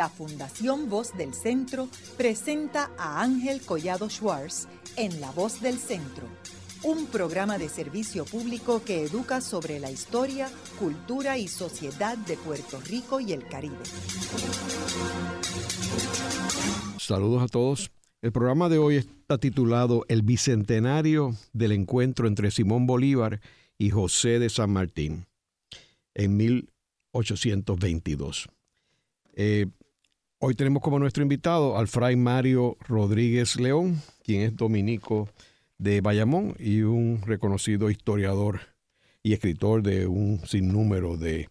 la Fundación Voz del Centro presenta a Ángel Collado Schwartz en La Voz del Centro, un programa de servicio público que educa sobre la historia, cultura y sociedad de Puerto Rico y el Caribe. Saludos a todos. El programa de hoy está titulado El Bicentenario del Encuentro entre Simón Bolívar y José de San Martín en 1822. Eh, hoy tenemos como nuestro invitado al fray Mario Rodríguez León, quien es dominico de Bayamón y un reconocido historiador y escritor de un sinnúmero de,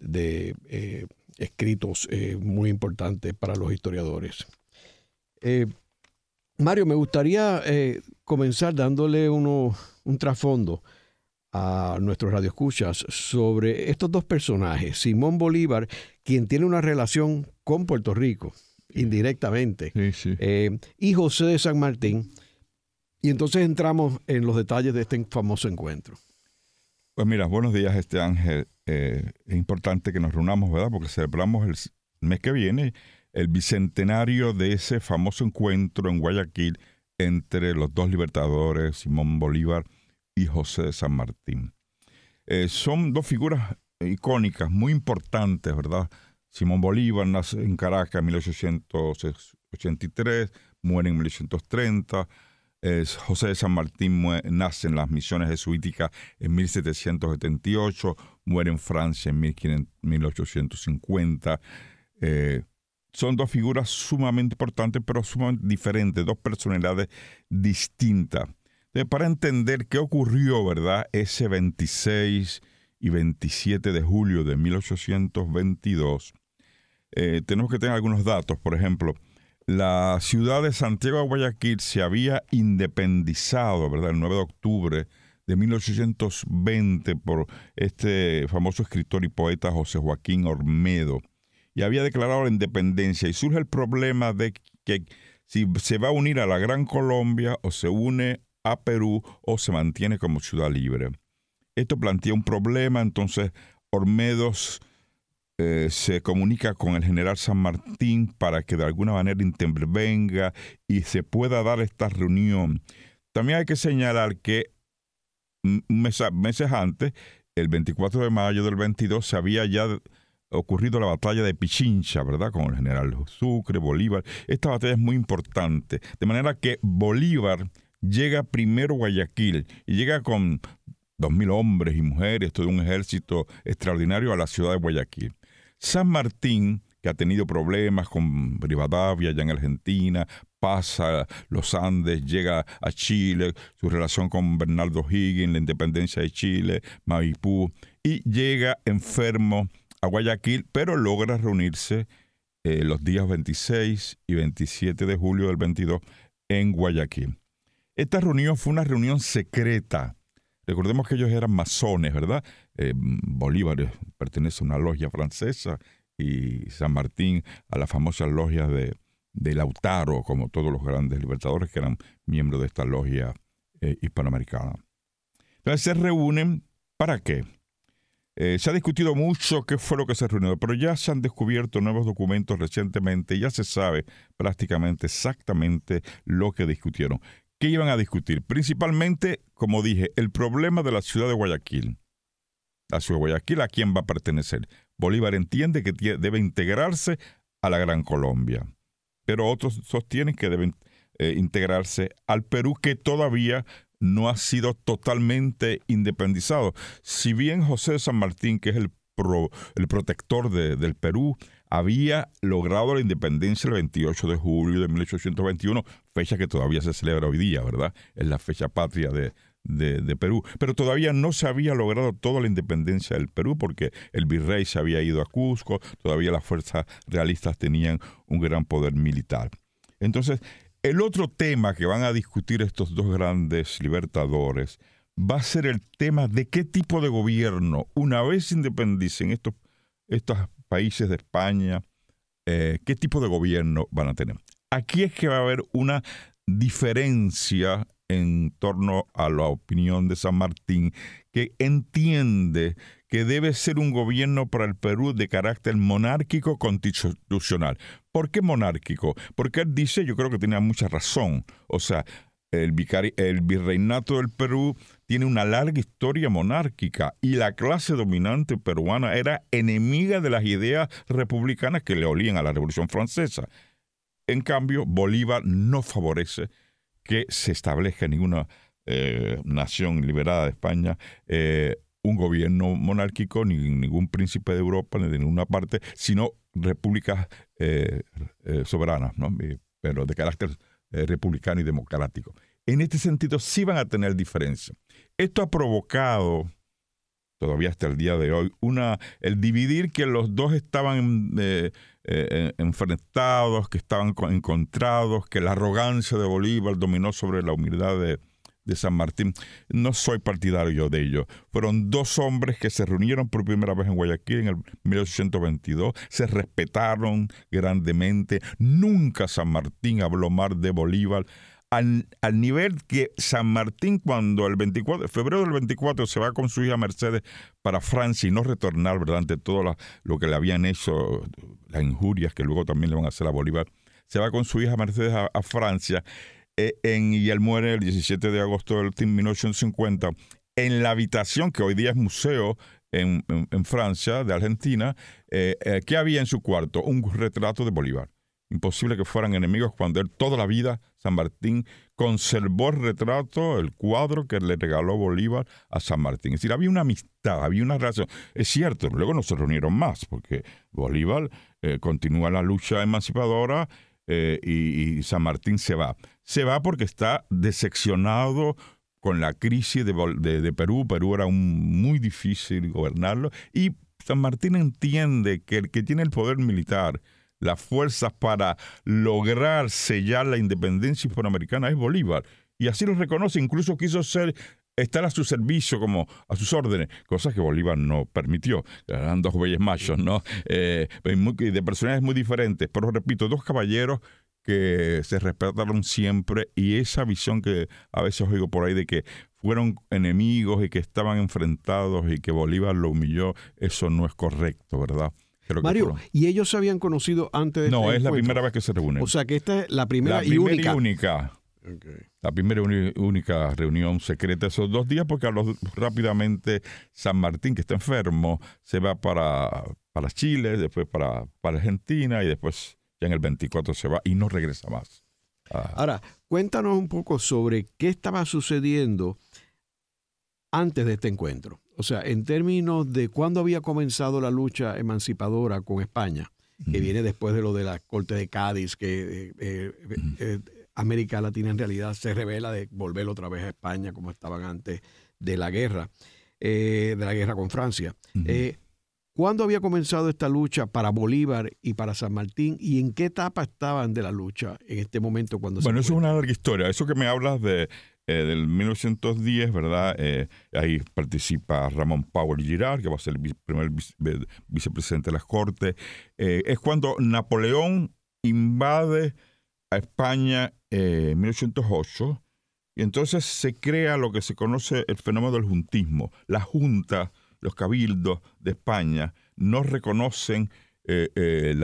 eh, escritos eh, muy importantes para los historiadores. Mario, me gustaría comenzar dándole uno, un trasfondo a nuestros radioescuchas sobre estos dos personajes, Simón Bolívar, quien tiene una relación con Puerto Rico, indirectamente, eh, y José de San Martín. Y entonces entramos en los detalles de este famoso encuentro. Pues mira, buenos días, este Ángel. Eh, es importante que nos reunamos, ¿verdad? Porque celebramos el mes que viene el bicentenario de ese famoso encuentro en Guayaquil entre los dos libertadores, Simón Bolívar José de San Martín. Eh, son dos figuras icónicas, muy importantes, ¿verdad? Simón Bolívar nace en Caracas en 1883, muere en 1830. José de San Martín nace en las misiones jesuíticas en 1778, muere en Francia en 1850. Eh, son dos figuras sumamente importantes, pero sumamente diferentes, dos personalidades distintas para entender qué ocurrió, ¿verdad? Ese 26 y 27 de julio de 1822, eh, tenemos que tener algunos datos. Por ejemplo, la ciudad de Santiago de Guayaquil se había independizado, ¿verdad? El 9 de octubre de 1820 por este famoso escritor y poeta José Joaquín Ormedo y había declarado la independencia y surge el problema de que si se va a unir a la Gran Colombia o se une a Perú o se mantiene como ciudad libre. Esto plantea un problema, entonces Ormedos eh, se comunica con el general San Martín para que de alguna manera intervenga y se pueda dar esta reunión. También hay que señalar que meses antes, el 24 de mayo del 22, se había ya ocurrido la batalla de Pichincha, ¿verdad? Con el general Sucre, Bolívar. Esta batalla es muy importante. De manera que Bolívar llega primero Guayaquil y llega con dos mil hombres y mujeres, todo un ejército extraordinario a la ciudad de Guayaquil. San Martín, que ha tenido problemas con Rivadavia allá en Argentina, pasa los Andes, llega a Chile, su relación con Bernardo Higgins, la independencia de Chile, Maipú, y llega enfermo a Guayaquil, pero logra reunirse eh, los días 26 y 27 de julio del 22 en Guayaquil. Esta reunión fue una reunión secreta. Recordemos que ellos eran masones, ¿verdad? Eh, Bolívar pertenece a una logia francesa y San Martín a la famosa logia de, Lautaro, como todos los grandes libertadores que eran miembros de esta logia eh, hispanoamericana. Entonces se reúnen, ¿para qué? Eh, se ha discutido mucho qué fue lo que se reunió, pero ya se han descubierto nuevos documentos recientemente y ya se sabe prácticamente exactamente lo que discutieron. ¿Qué iban a discutir? Principalmente, como dije, el problema de la ciudad de Guayaquil. La ciudad de Guayaquil, ¿a quién va a pertenecer? Bolívar entiende que debe integrarse a la Gran Colombia, pero otros sostienen que deben eh, integrarse al Perú, que todavía no ha sido totalmente independizado. Si bien José San Martín, que es el, el protector del Perú, había logrado la independencia el 28 de julio de 1821, fecha que todavía se celebra hoy día, ¿verdad? Es la fecha patria de, de, Perú. Pero todavía no se había logrado toda la independencia del Perú porque el virrey se había ido a Cusco, todavía las fuerzas realistas tenían un gran poder militar. Entonces, el otro tema que van a discutir estos dos grandes libertadores va a ser el tema de qué tipo de gobierno, una vez independicen estos, estos países de España, eh, qué tipo de gobierno van a tener. Aquí es que va a haber una diferencia en torno a la opinión de San Martín, que entiende que debe ser un gobierno para el Perú de carácter monárquico constitucional. ¿Por qué monárquico? Porque él dice, yo creo que tenía mucha razón, o sea, el, virreinato del Perú tiene una larga historia monárquica y la clase dominante peruana era enemiga de las ideas republicanas que le olían a la Revolución Francesa. En cambio, Bolívar no favorece que se establezca ninguna eh, nación liberada de España eh, un gobierno monárquico, ni ningún príncipe de Europa, ni de ninguna parte, sino repúblicas eh, soberanas, ¿no? pero de carácter republicano y democrático. En este sentido, sí van a tener diferencia. Esto ha provocado, todavía hasta el día de hoy, una, el dividir que los dos estaban eh, eh, enfrentados, que estaban encontrados, que la arrogancia de Bolívar dominó sobre la humildad de, de San Martín. No soy partidario de ello. Fueron dos hombres que se reunieron por primera vez en Guayaquil en el 1822, se respetaron grandemente. Nunca San Martín habló mal de Bolívar. Al, nivel que San Martín cuando el 24, febrero del 24 se va con su hija Mercedes para Francia y no retornar, ¿verdad? Ante todo lo que le habían hecho, las injurias que luego también le van a hacer a Bolívar, se va con su hija Mercedes a Francia en, y él muere el 17 de agosto del 1850 en la habitación que hoy día es museo en, Francia, de Argentina, eh, eh, ¿qué había en su cuarto? Un retrato de Bolívar. Imposible que fueran enemigos cuando él toda la vida, San Martín, conservó el retrato, el cuadro que le regaló Bolívar a San Martín. Es decir, había una amistad, había una relación. Es cierto, luego no se reunieron más, porque Bolívar continúa la lucha emancipadora y, San Martín se va se va porque está decepcionado con la crisis de, Perú. Perú era un, muy difícil gobernarlo. Y San Martín entiende que el que tiene el poder militar, las fuerzas para lograr sellar la independencia hispanoamericana es Bolívar. Y así lo reconoce, incluso quiso ser estar a su servicio como a sus órdenes, cosa que Bolívar no permitió. Eran dos bueyes machos, ¿no? Eh, de personajes muy diferentes, pero repito, dos caballeros que se respetaron siempre y esa visión que a veces oigo por ahí de que fueron enemigos y que estaban enfrentados y que Bolívar lo humilló, eso no es correcto, ¿verdad? Mario, ¿y ellos se habían conocido antes de No, este es la primera vez que se reúnen. O sea que esta es la primera, y única. única. La primera y única reunión secreta esos dos días, porque a los, rápidamente San Martín, que está enfermo, se va para, para Chile, después para, para Argentina y después ya en el 24 se va y no regresa más. Ah. Ahora, cuéntanos un poco sobre qué estaba sucediendo antes de este encuentro. O sea, en términos de cuándo había comenzado la lucha emancipadora con España, que viene después de lo de la Corte de Cádiz, que eh, eh, eh, América Latina en realidad se revela de volver otra vez a España como estaban antes de la guerra, de la guerra con Francia. ¿Cuándo había comenzado esta lucha para Bolívar y para San Martín y en qué etapa estaban de la lucha en este momento cuando Bueno, eso es una larga historia. Eso que me hablas de eh, del 1910, ¿verdad? Eh, ahí participa Ramón Powell Girard, que va a ser el primer vicepresidente de las Cortes. Eh, es cuando Napoleón invade a España en 1808 y entonces se crea lo que se conoce el fenómeno del juntismo. La Junta los cabildos de España no reconocen eh, eh,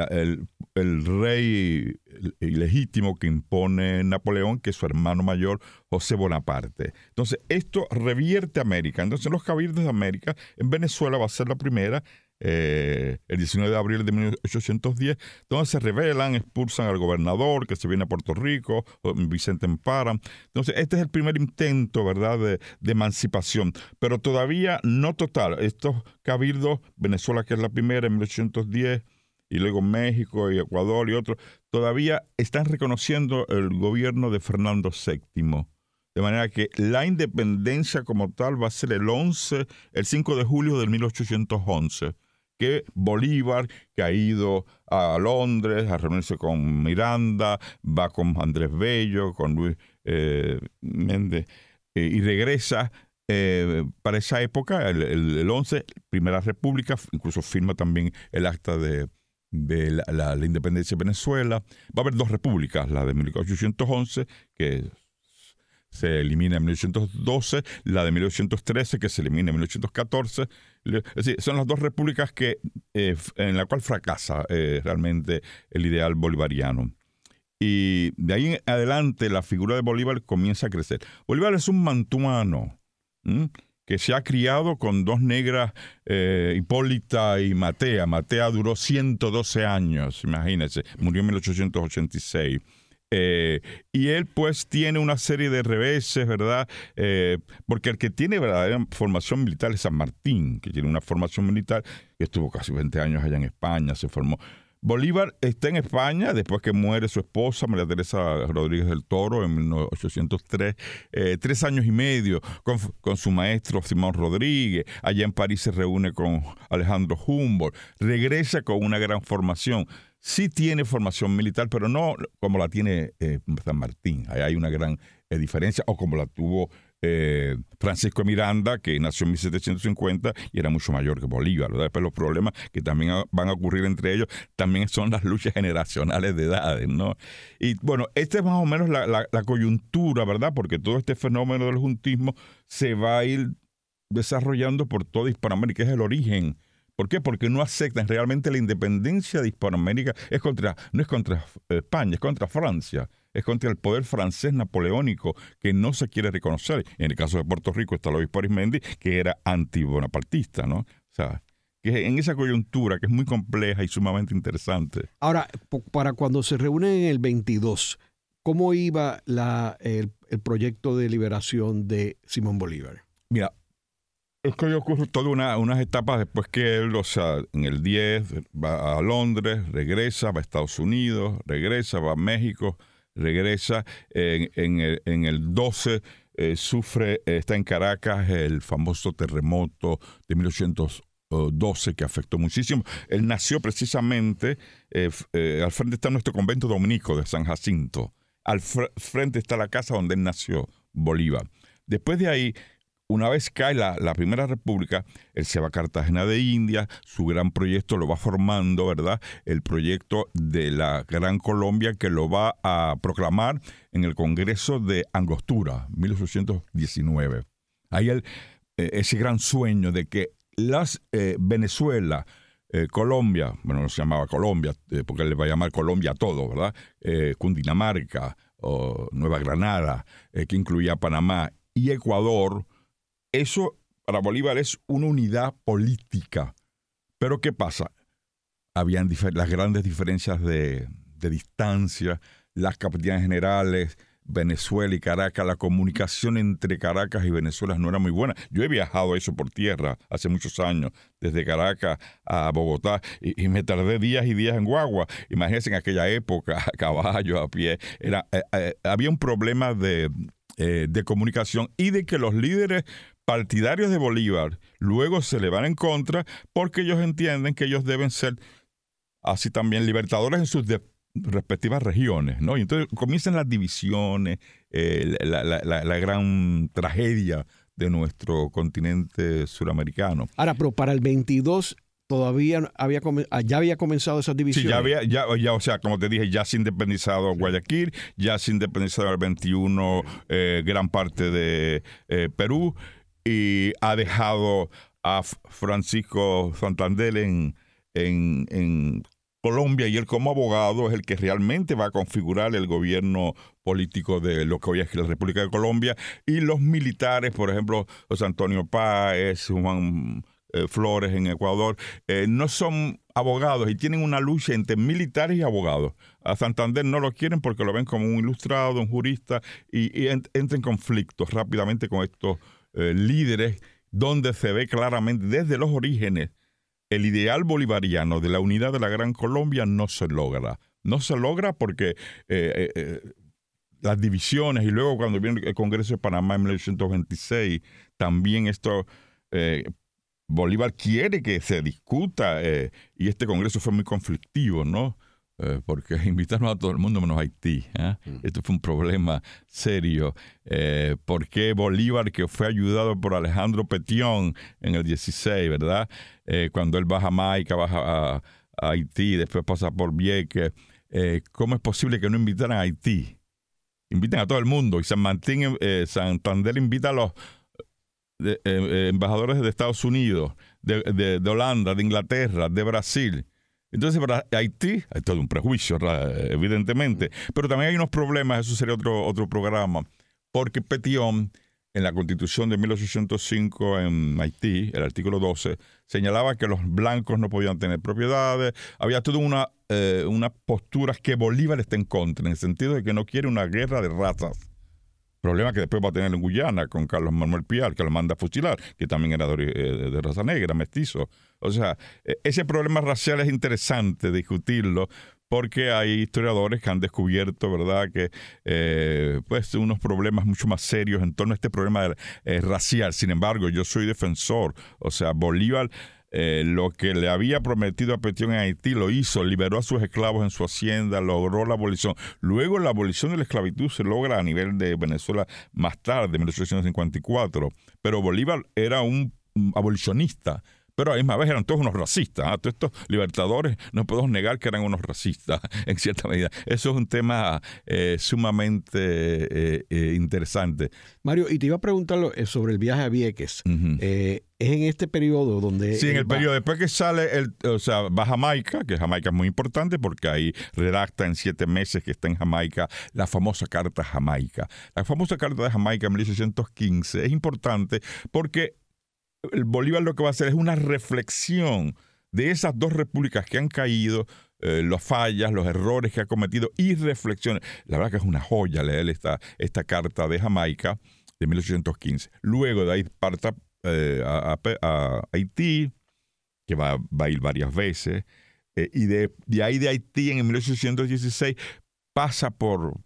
el, rey ilegítimo que impone Napoleón, que es su hermano mayor, José Bonaparte. Entonces, esto revierte a América. Entonces, los cabildos de América, en Venezuela va a ser la primera, eh, el 19 de abril de 1810, donde se rebelan, expulsan al gobernador que se viene a Puerto Rico, Vicente Empara. Entonces, este es el primer intento, ¿verdad?, de, emancipación, pero todavía no total. Estos cabildos, Venezuela, que es la primera en 1810, y luego México y Ecuador y otros, todavía están reconociendo el gobierno de Fernando VII. De manera que la independencia como tal va a ser el 11, el 5 de julio de 1811 que Bolívar, que ha ido a Londres a reunirse con Miranda, va con Andrés Bello, con Luis eh, Méndez, eh, y regresa eh, para esa época, el, 11, Primera República, incluso firma también el acta de, la, independencia de Venezuela. Va a haber dos repúblicas, la de 1811, que se elimina en 1812, la de 1813 que se elimina en 1814. Es decir, son las dos repúblicas que, eh, en la cual fracasa eh, realmente el ideal bolivariano. Y de ahí en adelante la figura de Bolívar comienza a crecer. Bolívar es un mantuano que se ha criado con dos negras, eh, Hipólita y Matea. Matea duró 112 años, imagínense, murió en 1886. Eh, y él pues tiene una serie de reveses, ¿verdad? Eh, porque el que tiene verdadera formación militar es San Martín, que tiene una formación militar, que estuvo casi 20 años allá en España, se formó. Bolívar está en España después que muere su esposa, María Teresa Rodríguez del Toro, en 1803, eh, tres años y medio con, su maestro Simón Rodríguez. Allá en París se reúne con Alejandro Humboldt. Regresa con una gran formación sí tiene formación militar, pero no como la tiene eh, San Martín. Ahí hay una gran eh, diferencia, o como la tuvo eh, Francisco Miranda, que nació en 1750 y era mucho mayor que Bolívar. ¿verdad? Después los problemas que también van a ocurrir entre ellos también son las luchas generacionales de edades. ¿no? Y bueno, esta es más o menos la, la coyuntura, ¿verdad? Porque todo este fenómeno del juntismo se va a ir desarrollando por toda Hispanoamérica, es el origen ¿Por qué? Porque no aceptan realmente la independencia de Hispanoamérica. Es contra, no es contra España, es contra Francia. Es contra el poder francés napoleónico que no se quiere reconocer. En el caso de Puerto Rico está Luis Arismendi, que era anti-bonapartista, ¿no? O sea, que en esa coyuntura que es muy compleja y sumamente interesante. Ahora, para cuando se reúnen en el 22, ¿cómo iba la, el proyecto de liberación de Simón Bolívar? Mira, es que ocurre unas etapas después que él, o sea, en el 10 va a Londres, regresa, va a Estados Unidos, regresa, va a México, regresa. En, el, en el 12 eh, sufre, está en Caracas el famoso terremoto de 1812 que afectó muchísimo. Él nació precisamente, eh, eh, al frente está nuestro convento dominico de San Jacinto, al frente está la casa donde él nació, Bolívar. Después de ahí una vez cae la, Primera República, él se va a Cartagena de India, su gran proyecto lo va formando, ¿verdad? El proyecto de la Gran Colombia que lo va a proclamar en el Congreso de Angostura, 1819. Ahí el, eh, ese gran sueño de que las eh, Venezuela, eh, Colombia, bueno, no se llamaba Colombia, porque él le va a llamar Colombia a todo, ¿verdad? Cundinamarca, Nueva Granada, que incluía Panamá, y Ecuador, eso para Bolívar es una unidad política. Pero ¿qué pasa? Habían las grandes diferencias de, distancia, las capitanías generales, Venezuela y Caracas, la comunicación entre Caracas y Venezuela no era muy buena. Yo he viajado eso por tierra hace muchos años, desde Caracas a Bogotá, y, me tardé días y días en Guagua. Imagínense en aquella época, a caballo, a pie. Era, eh, eh, había un problema de, eh, de comunicación y de que los líderes partidarios de Bolívar luego se le van en contra porque ellos entienden que ellos deben ser así también libertadores en sus respectivas regiones, ¿no? Y entonces comienzan las divisiones, eh, la, gran tragedia de nuestro continente suramericano. Ahora, pero para el 22 todavía había ah, ya había comenzado esa división. Sí, ya había, ya, ya, o sea, como te dije, ya se independizado Guayaquil, ya se independizado el 21 eh, gran parte de eh, Perú, y ha dejado a Francisco Santander en, en, Colombia y él como abogado es el que realmente va a configurar el gobierno político de lo que hoy es la República de Colombia y los militares, por ejemplo, José Antonio Páez, Juan eh, Flores en Ecuador, eh, no son abogados y tienen una lucha entre militares y abogados. A Santander no lo quieren porque lo ven como un ilustrado, un jurista y, y entra en conflictos rápidamente con estos eh, líderes donde se ve claramente desde los orígenes el ideal bolivariano de la unidad de la Gran Colombia no se logra. No se logra porque eh, eh, las divisiones y luego cuando viene el Congreso de Panamá en 1926, también esto... Bolívar quiere que se discuta y este Congreso fue muy conflictivo, ¿no? Eh, porque invitaron a todo el mundo menos a Haití. ¿eh? Mm. Esto fue un problema serio. Eh, ¿Por qué Bolívar, que fue ayudado por Alejandro Petión en el 16, ¿verdad? Eh, cuando él baja a Jamaica, baja a, Haití, después pasa por Vieques, ¿cómo es posible que no invitaran a Haití? invitan a todo el mundo y San Martín, eh, Santander invita a los embajadores de Estados Unidos, de, de, Holanda, de Inglaterra, de Brasil. Entonces, para Haití hay todo un prejuicio, evidentemente, pero también hay unos problemas, eso sería otro, otro programa, porque Petión en la constitución de 1805 en Haití, el artículo 12, señalaba que los blancos no podían tener propiedades, había toda una, eh, unas posturas que Bolívar está en contra, en el sentido de que no quiere una guerra de razas. Problema que después va a tener en Guyana con Carlos Manuel Piar, que lo manda a fusilar, que también era de, eh, raza negra, mestizo. O sea, e, ese problema racial es interesante discutirlo, porque hay historiadores que han descubierto, ¿verdad?, que eh, pues unos problemas mucho más serios en torno a este problema eh, racial. Sin embargo, yo soy defensor, o sea, Bolívar eh, lo que le había prometido a Petión en Haití lo hizo, liberó a sus esclavos en su hacienda, logró la abolición. Luego la abolición de la esclavitud se logra a nivel de Venezuela más tarde, en 1854, pero Bolívar era un abolicionista pero a la misma vez eran todos unos racistas. ¿ah? Todos estos libertadores no podemos negar que eran unos racistas en cierta medida. Eso es un tema eh, sumamente eh, eh, interesante. Mario, y te iba a preguntar sobre el viaje a Vieques. es en este periodo donde... Sí, en el periodo después que sale, el, o sea, va a Jamaica, que Jamaica es muy importante porque ahí redacta en siete meses que está en Jamaica la famosa Carta Jamaica. La famosa Carta de Jamaica en 1815 es importante porque el Bolívar lo que va a hacer es una reflexión de esas dos repúblicas que han caído, eh, las fallas, los errores que ha cometido y reflexiones. La verdad que es una joya leer esta, esta carta de Jamaica de 1815. Luego de ahí parta eh, a, Haití, que va, a ir varias veces, eh, y de, ahí de Haití en 1816 pasa por,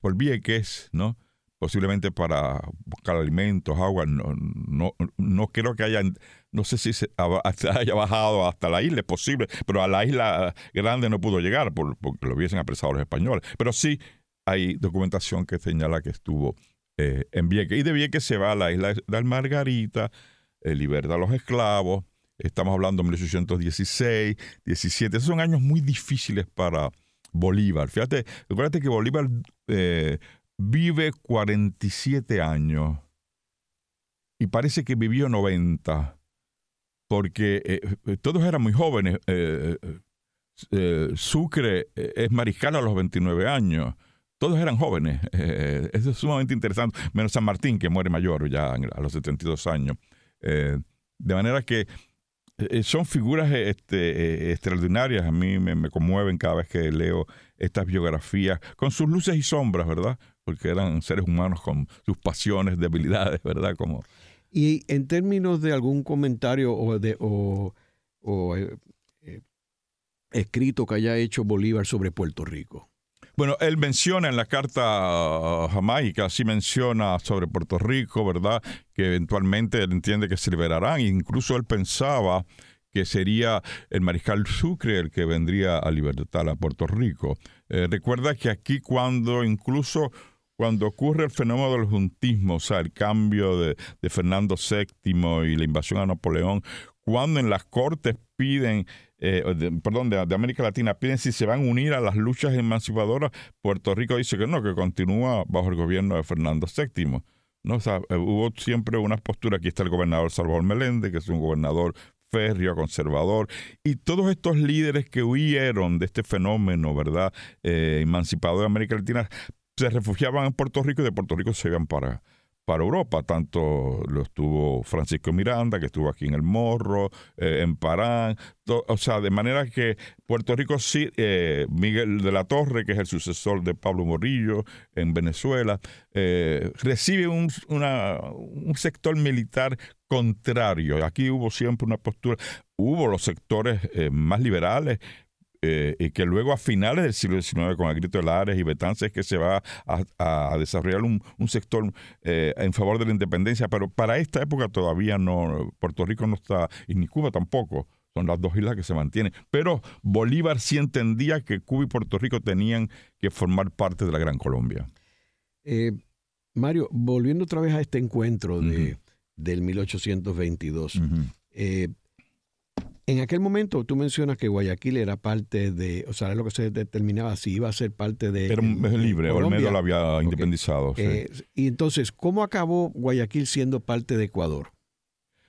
por Vieques, ¿no? Posiblemente para buscar alimentos, agua. No, no, no creo que haya, no sé si se haya bajado hasta la isla, es posible, pero a la isla grande no pudo llegar por, porque lo hubiesen apresado los españoles. Pero sí hay documentación que señala que estuvo eh, en Vieques. Y de Vieques se va a la isla de Margarita, eh, a los esclavos. Estamos hablando de 1816, 17. Esos son años muy difíciles para Bolívar. Fíjate, fíjate que Bolívar eh, vive 47 años y parece que vivió 90, porque eh, eh, todos eran muy jóvenes. Eh, Sucre es mariscal a los 29 años. Todos eran jóvenes. eso es sumamente interesante. Menos San Martín, que muere mayor ya a los 72 años. de manera que son figuras este, extraordinarias. A mí me, me, conmueven cada vez que leo estas biografías, con sus luces y sombras, ¿verdad? Porque eran seres humanos con sus pasiones, debilidades, ¿verdad? Como... Y en términos de algún comentario o, de, o, eh, eh, escrito que haya hecho Bolívar sobre Puerto Rico. Bueno, él menciona en la carta jamaica, sí menciona sobre Puerto Rico, ¿verdad? Que eventualmente él entiende que se liberarán. Incluso él pensaba que sería el mariscal Sucre el que vendría a libertar a Puerto Rico. Eh, recuerda que aquí cuando incluso cuando ocurre el fenómeno del juntismo, o sea, el cambio de, Fernando VII y la invasión a Napoleón, cuando en las cortes piden, eh, perdón, de, América Latina piden si se van a unir a las luchas emancipadoras, Puerto Rico dice que no, que continúa bajo el gobierno de Fernando VII. ¿no? O sea, eh, hubo siempre una postura, aquí está el gobernador Salvador Meléndez, que es un gobernador férreo, conservador, y todos estos líderes que huyeron de este fenómeno, ¿verdad?, eh, emancipador de América Latina, se refugiaban en Puerto Rico y de Puerto Rico se iban para, para Europa. Tanto lo estuvo Francisco Miranda, que estuvo aquí en El Morro, eh, en Parán. o sea, de manera que Puerto Rico sí, eh, Miguel de la Torre, que es el sucesor de Pablo Morillo en Venezuela, eh, recibe un, un sector militar contrario. Aquí hubo siempre una postura, hubo los sectores más liberales eh, y que luego a finales del siglo XIX con Agrito de Lares y Betances que se va a, desarrollar un, sector eh, en favor de la independencia, pero para esta época todavía no, Puerto Rico no está, y ni Cuba tampoco, son las dos islas que se mantienen. Pero Bolívar sí entendía que Cuba y Puerto Rico tenían que formar parte de la Gran Colombia. Eh, Mario, volviendo otra vez a este encuentro de, del 1822, En aquel momento tú mencionas que Guayaquil era parte de, o sea, era lo que se determinaba si iba a ser parte de... Era libre, Olmedo lo había independizado. Eh, y entonces, ¿cómo acabó Guayaquil siendo parte de Ecuador?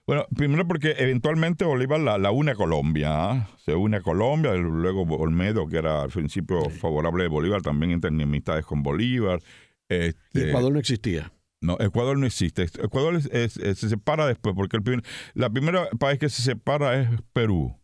Bueno, primero porque eventualmente Bolívar la, une a Colombia, ¿ah? se une a Colombia, luego Olmedo, que era al principio favorable de Bolívar, también entra en amistades con Bolívar. Este, y Ecuador no existía. No, Ecuador no existe. Ecuador se separa después, porque el la primera país que se separa es Perú.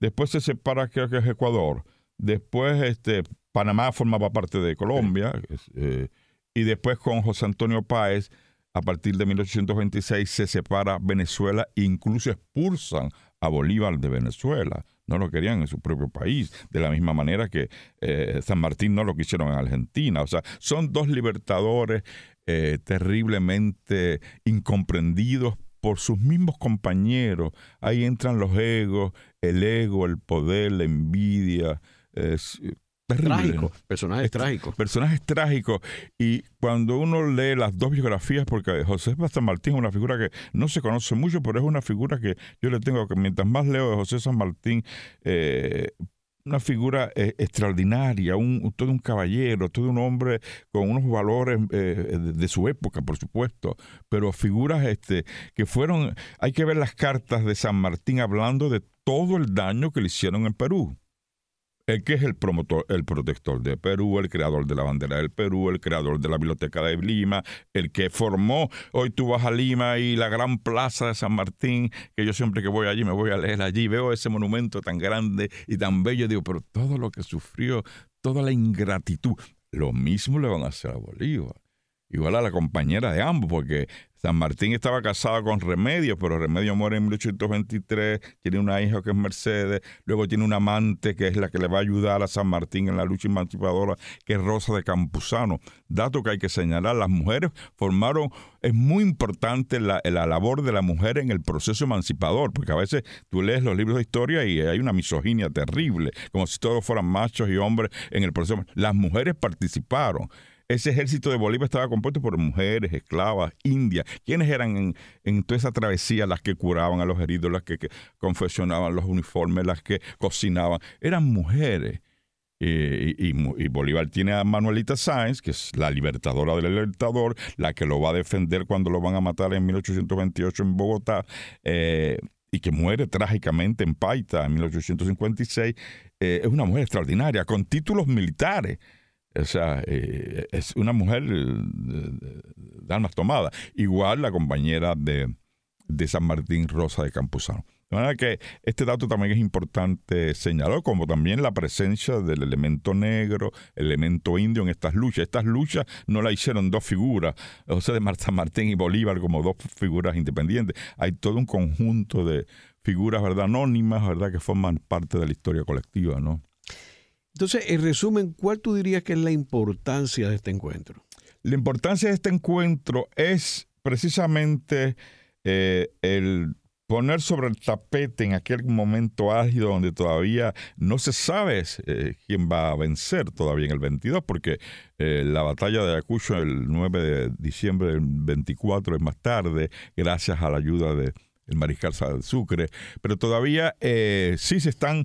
Después se separa, creo que es Ecuador. Después este, Panamá formaba parte de Colombia. Eh, y después con José Antonio Páez, a partir de 1826, se separa Venezuela e incluso expulsan a Bolívar de Venezuela. No lo querían en su propio país, de la misma manera que eh, San Martín no lo quisieron en Argentina. O sea, son dos libertadores eh, terriblemente incomprendidos por sus mismos compañeros. Ahí entran los egos, el ego, el poder, la envidia. Es, eh, Trágico, personajes trágicos. Personajes trágicos. Y cuando uno lee las dos biografías, porque José San Martín es una figura que no se conoce mucho, pero es una figura que yo le tengo que, mientras más leo de José San Martín, eh, una figura eh, extraordinaria, un, todo un caballero, todo un hombre con unos valores eh, de, su época, por supuesto, pero figuras este, que fueron, hay que ver las cartas de San Martín hablando de todo el daño que le hicieron en Perú el que es el promotor, el protector de Perú, el creador de la bandera del Perú, el creador de la biblioteca de Lima, el que formó, hoy tú vas a Lima y la gran plaza de San Martín, que yo siempre que voy allí me voy a leer allí, veo ese monumento tan grande y tan bello, digo, pero todo lo que sufrió, toda la ingratitud, lo mismo le van a hacer a Bolívar igual a la compañera de ambos, porque San Martín estaba casado con Remedio, pero Remedio muere en 1823, tiene una hija que es Mercedes, luego tiene una amante que es la que le va a ayudar a San Martín en la lucha emancipadora, que es Rosa de Campuzano. Dato que hay que señalar, las mujeres formaron, es muy importante la, la labor de la mujer en el proceso emancipador, porque a veces tú lees los libros de historia y hay una misoginia terrible, como si todos fueran machos y hombres en el proceso. Las mujeres participaron. Ese ejército de Bolívar estaba compuesto por mujeres, esclavas, indias. ¿Quiénes eran en, toda esa travesía las que curaban a los heridos, las que, confeccionaban los uniformes, las que cocinaban? Eran mujeres. y, Bolívar tiene a Manuelita Sáenz, que es la libertadora del libertador, la que lo va a defender cuando lo van a matar en 1828 en Bogotá, eh, y que muere trágicamente en Paita en 1856. Eh, es una mujer extraordinaria, con títulos militares. O sea, eh, es una mujer de, almas tomadas. Igual la compañera de, San Martín Rosa de Campuzano. De manera que este dato también es importante señalar, como también la presencia del elemento negro, elemento indio en estas luchas. Estas luchas no la hicieron dos figuras, José de San Martín y Bolívar como dos figuras independientes. Hay todo un conjunto de figuras, ¿verdad?, anónimas, ¿verdad?, que forman parte de la historia colectiva, ¿no? Entonces, en resumen, ¿cuál tú dirías que es la importancia de este encuentro? La importancia de este encuentro es precisamente eh, el poner sobre el tapete en aquel momento álgido donde todavía no se sabe eh, quién va a vencer todavía en el 22, porque eh, la batalla de Ayacucho el 9 de diciembre del 24 es más tarde, gracias a la ayuda de el mariscal Sucre, pero todavía sí se están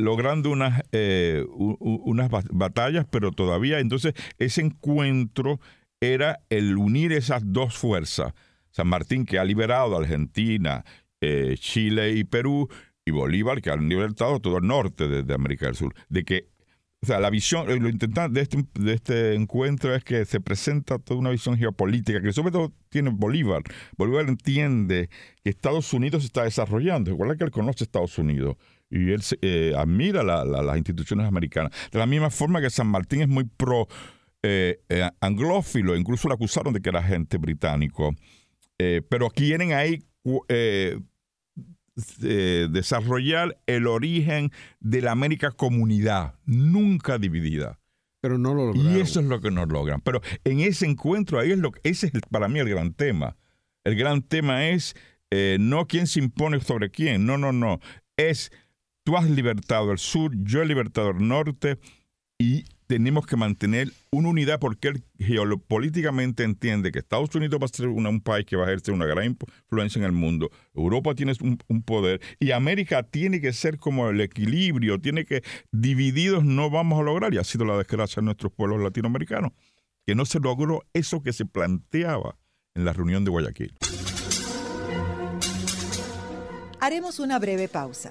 logrando unas, eh, unas batallas, pero todavía entonces ese encuentro era el unir esas dos fuerzas. San Martín que ha liberado a Argentina, eh, Chile y Perú, y Bolívar que han libertado todo el norte de, América del Sur. De que, o sea, la visión, lo intentante de este, de este encuentro es que se presenta toda una visión geopolítica que sobre todo tiene Bolívar. Bolívar entiende que Estados Unidos se está desarrollando. Igual que él conoce Estados Unidos y él eh, admira las instituciones americanas. De la misma forma que San Martín es muy pro eh, eh, anglófilo, incluso lo acusaron de que era agente británico, pero quieren ahí desarrollar el origen de la América comunidad, nunca dividida. Pero no lo lograron. Y eso es lo que no logran. Pero en ese encuentro, ahí es lo que, ese es para mí el gran tema. El gran tema es no quién se impone sobre quién, no, no, no. Es tú has libertado el sur, yo he libertado el norte y tenemos que mantener una unidad porque él geopolíticamente entiende que Estados Unidos va a ser un país que va a ejercer una gran influencia en el mundo, Europa tiene un, poder y América tiene que ser como el equilibrio, tiene que divididos no vamos a lograr y ha sido la desgracia de nuestros pueblos latinoamericanos, que no se logró eso que se planteaba en la reunión de Guayaquil. Haremos una breve pausa.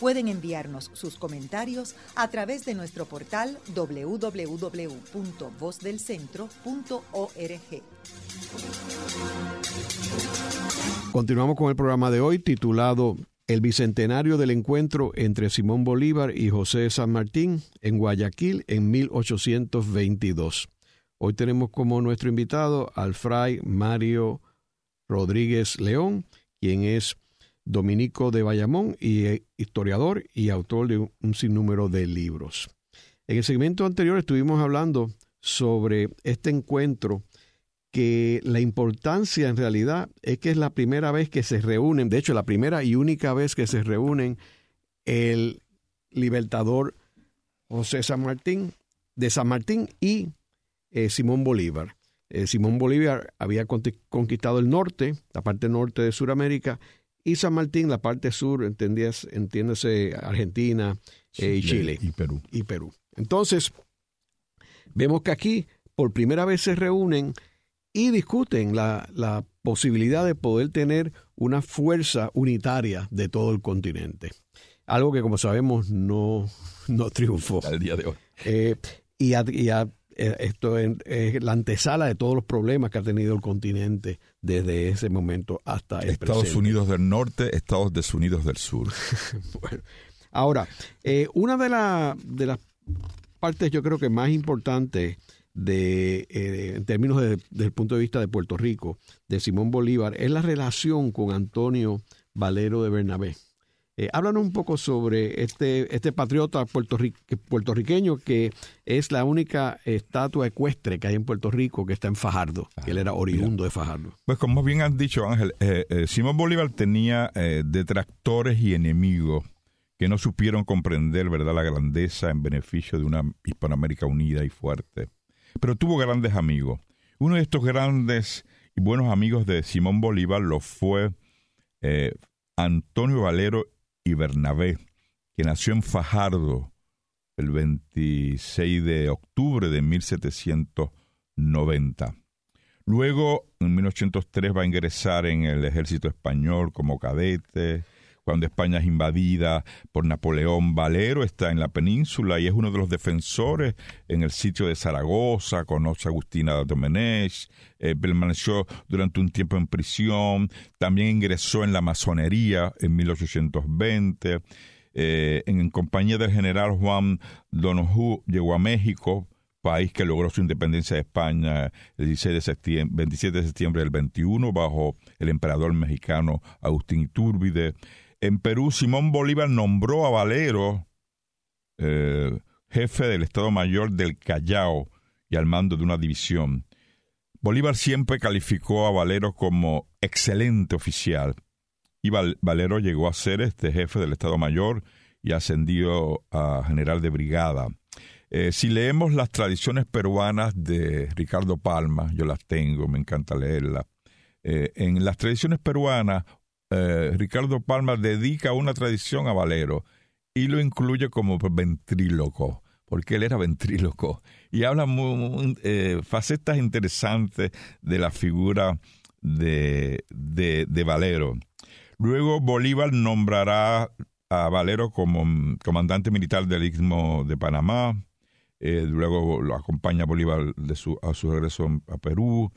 Pueden enviarnos sus comentarios a través de nuestro portal www.vozdelcentro.org. Continuamos con el programa de hoy titulado El Bicentenario del Encuentro entre Simón Bolívar y José San Martín en Guayaquil en 1822. Hoy tenemos como nuestro invitado al fray Mario Rodríguez León, quien es dominico de Bayamón y eh, historiador y autor de un sinnúmero de libros. En el segmento anterior estuvimos hablando sobre este encuentro que la importancia en realidad es que es la primera vez que se reúnen, de hecho la primera y única vez que se reúnen el libertador José San Martín de San Martín y eh, Simón Bolívar. Eh, Simón Bolívar había conquistado el norte, la parte norte de Sudamérica, y San Martín, la parte sur, entendías, entiéndase Argentina eh, y Chile. Y Perú. Y Perú. Entonces, vemos que aquí por primera vez se reúnen y discuten la, la posibilidad de poder tener una fuerza unitaria de todo el continente. Algo que, como sabemos, no, no triunfó. Al día de hoy. Eh, y, y eh, esto es la antesala de todos los problemas que ha tenido el continente desde ese momento hasta el Estados Unidos del Norte, Estados Unidos del Sur. bueno, ahora, eh, una de, de las partes yo creo que más importantes de, eh, en términos de, desde el punto de vista de Puerto Rico, de Simón Bolívar, es la relación con Antonio Valero de Bernabé. Eh, háblanos un poco sobre este, este patriota puertorriqueño que es la única estatua ecuestre que hay en Puerto Rico que está en Fajardo, que él era oriundo de Fajardo. Pues como bien han dicho Ángel, eh, eh, Simón Bolívar tenía detractores y enemigos que no supieron comprender verdad la grandeza en beneficio de una Hispanoamérica unida y fuerte. Pero tuvo grandes amigos. Uno de estos grandes y buenos amigos de Simón Bolívar lo fue Antonio Valero y Bernabé, que nació en Fajardo el 26 de octubre de 1790. Luego, en 1803, va a ingresar en el ejército español como cadete, cuando España es invadida por Napoleón Valero, está en la península y es uno de los defensores en el sitio de Zaragoza, conoce a Agustina Domenech, eh, permaneció durante un tiempo en prisión, también ingresó en la masonería en 1820, eh, en, compañía del general Juan Donojú llegó a México, país que logró su independencia de España el 16 de septiembre, 27 de septiembre del 21 bajo el emperador mexicano Agustín Iturbide. En Perú, Simón Bolívar nombró a Valero eh, jefe del Estado Mayor del Callao y al mando de una división. Bolívar siempre calificó a Valero como excelente oficial y Valero llegó a ser este jefe del Estado Mayor y ascendió a general de brigada. Eh, si leemos las tradiciones peruanas de Ricardo Palma, yo las tengo, me encanta leerlas. Eh, en las tradiciones peruanas, eh, Ricardo Palma dedica una tradición a Valero y lo incluye como ventríloco, porque él era ventríloco, y habla muy, eh, facetas interesantes de la figura de, de, Valero. Luego Bolívar nombrará a Valero como comandante militar del Istmo de Panamá, eh, luego lo acompaña Bolívar de su, a su regreso a Perú,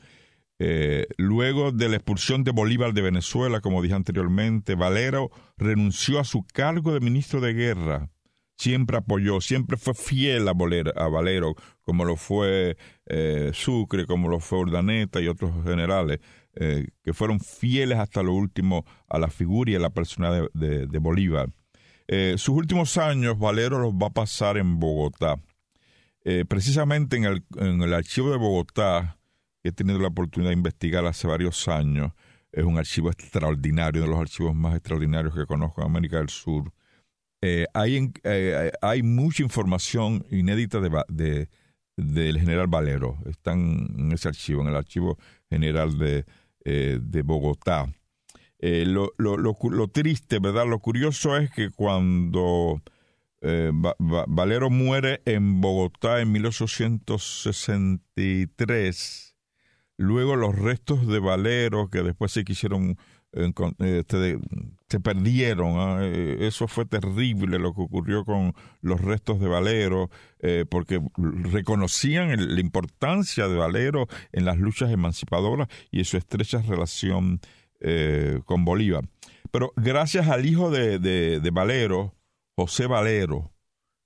eh, luego de la expulsión de Bolívar de Venezuela, como dije anteriormente, Valero renunció a su cargo de ministro de guerra, siempre apoyó, siempre fue fiel a, Valero, como lo fue eh, Sucre, como lo fue Urdaneta y otros generales, eh, que fueron fieles hasta lo último a la figura y a la persona de, Bolívar. Sus últimos años, Valero los va a pasar en Bogotá. precisamente en el, archivo de Bogotá, he tenido la oportunidad de investigar hace varios años, es un archivo extraordinario, uno de los archivos más extraordinarios que conozco en América del Sur. Eh, hay, eh, hay mucha información inédita de, del general Valero. Están en ese archivo, en el archivo general de, eh, de Bogotá. Lo, lo, lo, triste, ¿verdad? Lo curioso es que cuando Valero muere en Bogotá en 1863, Luego los restos de Valero, que después se quisieron, este, se perdieron. ¿ah? Eh, eso fue terrible lo que ocurrió con los restos de Valero, eh, porque reconocían la importancia de Valero en las luchas emancipadoras y en su estrecha relación eh, con Bolívar. Pero gracias al hijo de, de Valero, José Valero,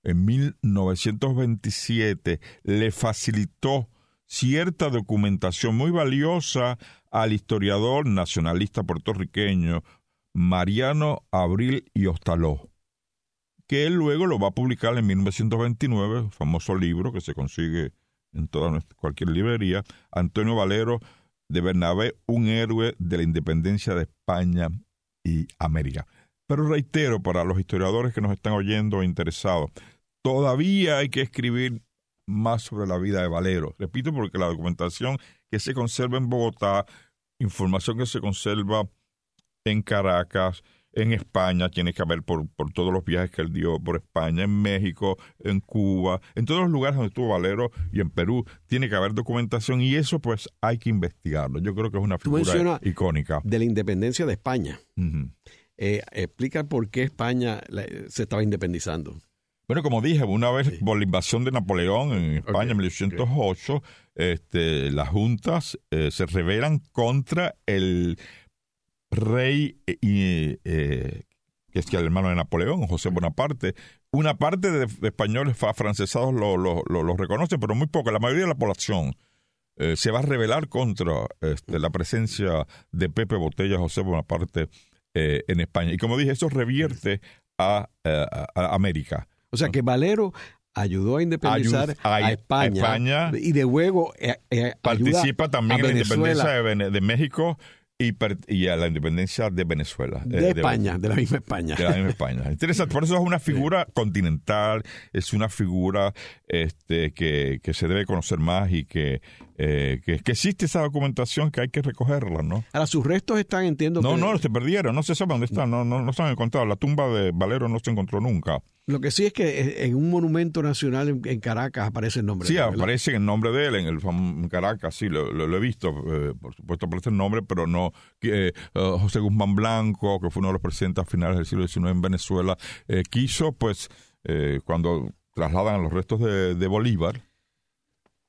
en 1927 le facilitó cierta documentación muy valiosa al historiador nacionalista puertorriqueño Mariano Abril y Ostaló, que él luego lo va a publicar en 1929, famoso libro que se consigue en toda cualquier librería, Antonio Valero de Bernabé, un héroe de la independencia de España y América. Pero reitero, para los historiadores que nos están oyendo o interesados, todavía hay que escribir más sobre la vida de Valero. Repito, porque la documentación que se conserva en Bogotá, información que se conserva en Caracas, en España, tiene que haber por, por todos los viajes que él dio por España, en México, en Cuba, en todos los lugares donde estuvo Valero y en Perú, tiene que haber documentación y eso pues hay que investigarlo. Yo creo que es una figura icónica. De la independencia de España. Eh, explica por qué España se estaba independizando. Bueno, como dije, una vez por la invasión de Napoleón en España en 1808, este, las juntas eh, se rebelan contra el rey, eh, eh, que es el hermano de Napoleón, José Bonaparte. Una parte de, españoles francesados lo, lo, lo, reconoce, pero muy poco. La mayoría de la población se va a rebelar contra este, la presencia de Pepe Botella, José Bonaparte en España. Y como dije, eso revierte a América. O sea que Valero ayudó a independizar a, España, y de luego eh, eh, participa también en la independencia de, México y, a la independencia de Venezuela. De, eh, España, de, la misma España. De la misma España. Interesante. Por eso es una figura continental, es una figura este, que, que se debe conocer más y que eh, que, existe esa documentación que hay que recogerla, ¿no? Ahora, sus restos están, entiendo No, no, se perdieron, no se sabe dónde están, no, no, no se han encontrado. La tumba de Valero no se encontró nunca. Lo que sí es que en un monumento nacional en, Caracas aparece el nombre sí, de él. Sí, aparece el nombre de él en el Caracas, sí, lo, lo, he visto. Eh, por supuesto aparece el nombre, pero no. Eh, José Guzmán Blanco, que fue uno de los presidentes a finales del siglo XIX en Venezuela, quiso, pues, cuando trasladan los restos de, de Bolívar,